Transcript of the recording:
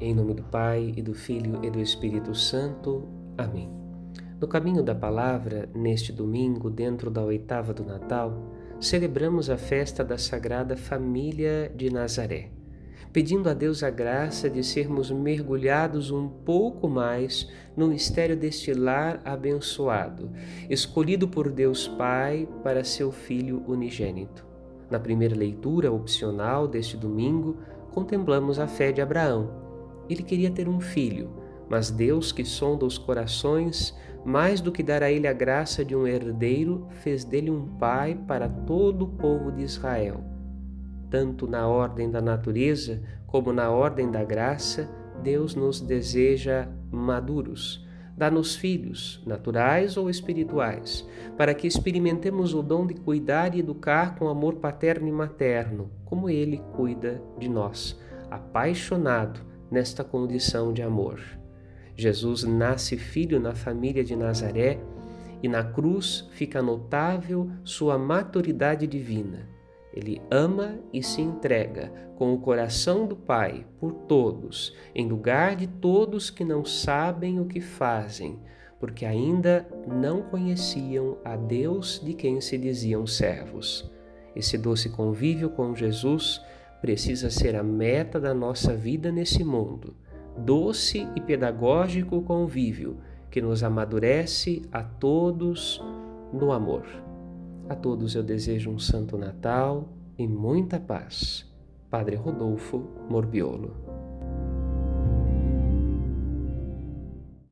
Em nome do Pai, e do Filho e do Espírito Santo. Amém. No caminho da palavra, neste domingo, dentro da oitava do Natal, celebramos a festa da Sagrada Família de Nazaré pedindo a Deus a graça de sermos mergulhados um pouco mais no mistério deste lar abençoado, escolhido por Deus Pai para seu Filho unigênito. Na primeira leitura opcional deste domingo, contemplamos a fé de Abraão. Ele queria ter um filho, mas Deus, que sonda os corações, mais do que dar a ele a graça de um herdeiro, fez dele um pai para todo o povo de Israel tanto na ordem da natureza como na ordem da graça, Deus nos deseja maduros. Dá-nos filhos, naturais ou espirituais, para que experimentemos o dom de cuidar e educar com amor paterno e materno, como Ele cuida de nós, apaixonado nesta condição de amor. Jesus nasce filho na família de Nazaré e na cruz fica notável sua maturidade divina ele ama e se entrega com o coração do Pai por todos, em lugar de todos que não sabem o que fazem, porque ainda não conheciam a Deus de quem se diziam servos. Esse doce convívio com Jesus precisa ser a meta da nossa vida nesse mundo. Doce e pedagógico convívio que nos amadurece a todos no amor. A todos eu desejo um Santo Natal e muita paz. Padre Rodolfo Morbiolo.